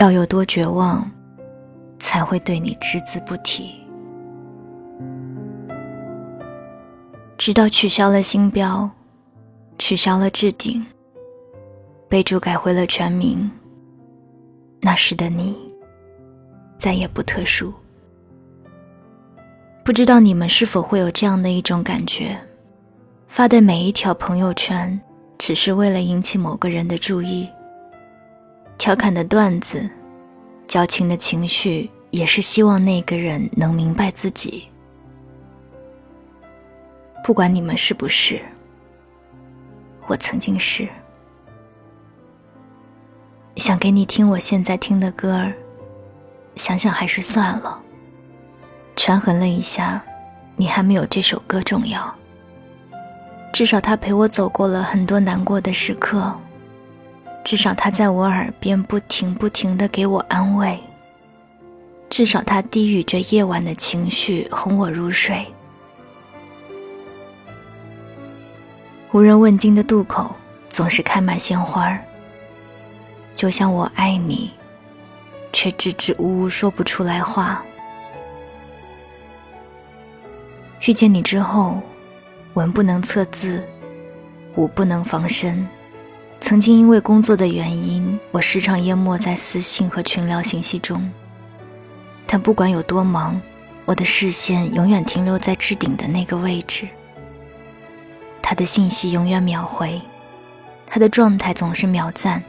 要有多绝望，才会对你只字不提。直到取消了星标，取消了置顶，备注改回了全名。那时的你，再也不特殊。不知道你们是否会有这样的一种感觉：发的每一条朋友圈，只是为了引起某个人的注意；调侃的段子，矫情的情绪，也是希望那个人能明白自己。不管你们是不是，我曾经是。想给你听我现在听的歌儿，想想还是算了。权衡了一下，你还没有这首歌重要。至少他陪我走过了很多难过的时刻，至少他在我耳边不停不停的给我安慰，至少他低语着夜晚的情绪，哄我入睡。无人问津的渡口，总是开满鲜花。就像我爱你，却支支吾吾说不出来话。遇见你之后，文不能测字，武不能防身。曾经因为工作的原因，我时常淹没在私信和群聊信息中。但不管有多忙，我的视线永远停留在置顶的那个位置。他的信息永远秒回，他的状态总是秒赞。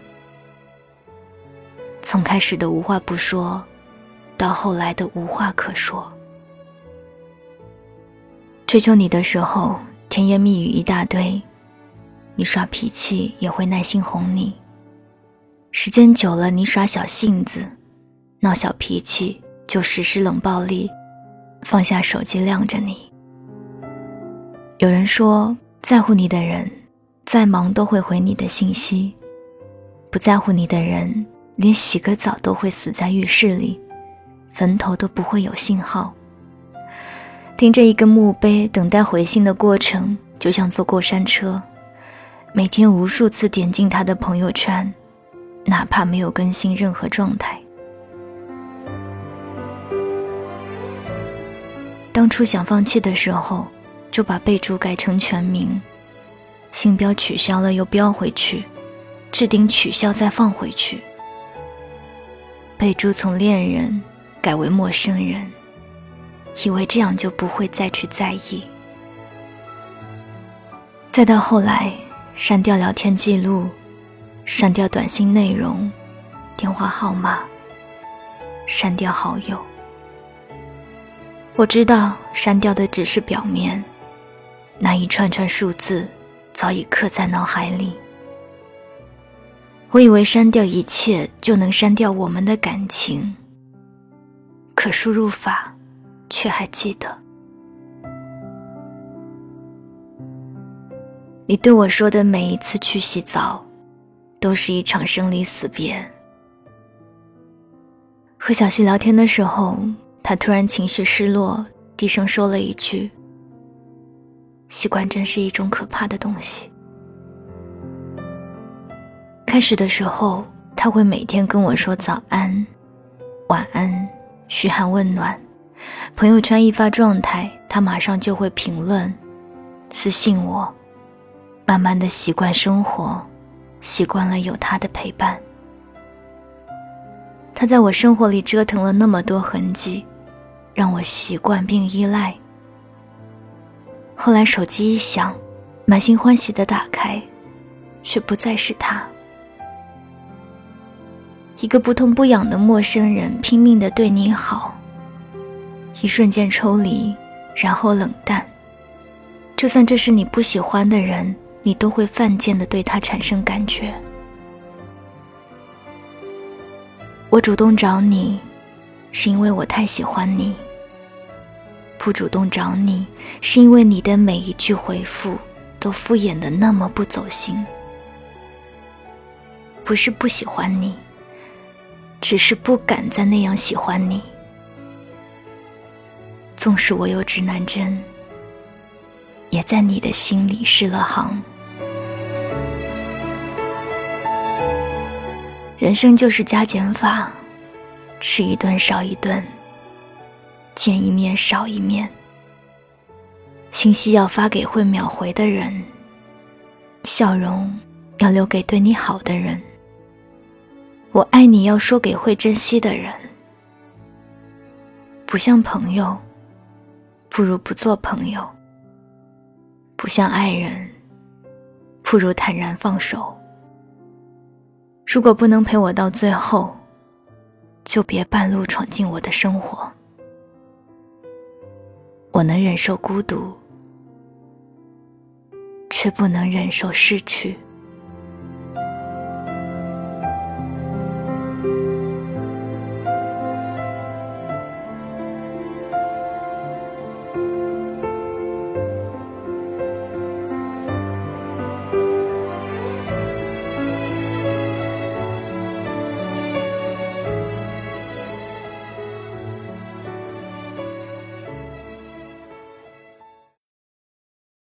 从开始的无话不说，到后来的无话可说。追求你的时候，甜言蜜语一大堆，你耍脾气也会耐心哄你。时间久了，你耍小性子，闹小脾气就实施冷暴力，放下手机晾着你。有人说。在乎你的人，再忙都会回你的信息；不在乎你的人，连洗个澡都会死在浴室里，坟头都不会有信号。盯着一个墓碑等待回信的过程，就像坐过山车，每天无数次点进他的朋友圈，哪怕没有更新任何状态。当初想放弃的时候。就把备注改成全名，星标取消了又标回去，置顶取消再放回去。备注从恋人改为陌生人，以为这样就不会再去在意。再到后来，删掉聊天记录，删掉短信内容，电话号码，删掉好友。我知道删掉的只是表面。那一串串数字早已刻在脑海里。我以为删掉一切就能删掉我们的感情，可输入法却还记得。你对我说的每一次去洗澡，都是一场生离死别。和小溪聊天的时候，他突然情绪失落，低声说了一句。习惯真是一种可怕的东西。开始的时候，他会每天跟我说早安、晚安，嘘寒问暖。朋友圈一发状态，他马上就会评论、私信我。慢慢的习惯生活，习惯了有他的陪伴。他在我生活里折腾了那么多痕迹，让我习惯并依赖。后来手机一响，满心欢喜的打开，却不再是他。一个不痛不痒的陌生人拼命的对你好，一瞬间抽离，然后冷淡。就算这是你不喜欢的人，你都会犯贱的对他产生感觉。我主动找你，是因为我太喜欢你。不主动找你，是因为你的每一句回复都敷衍的那么不走心。不是不喜欢你，只是不敢再那样喜欢你。纵使我有指南针，也在你的心里失了航。人生就是加减法，吃一顿少一顿，见一面少一面。信息要发给会秒回的人，笑容要留给对你好的人。我爱你要说给会珍惜的人。不像朋友，不如不做朋友；不像爱人，不如坦然放手。如果不能陪我到最后，就别半路闯进我的生活。我能忍受孤独，却不能忍受失去。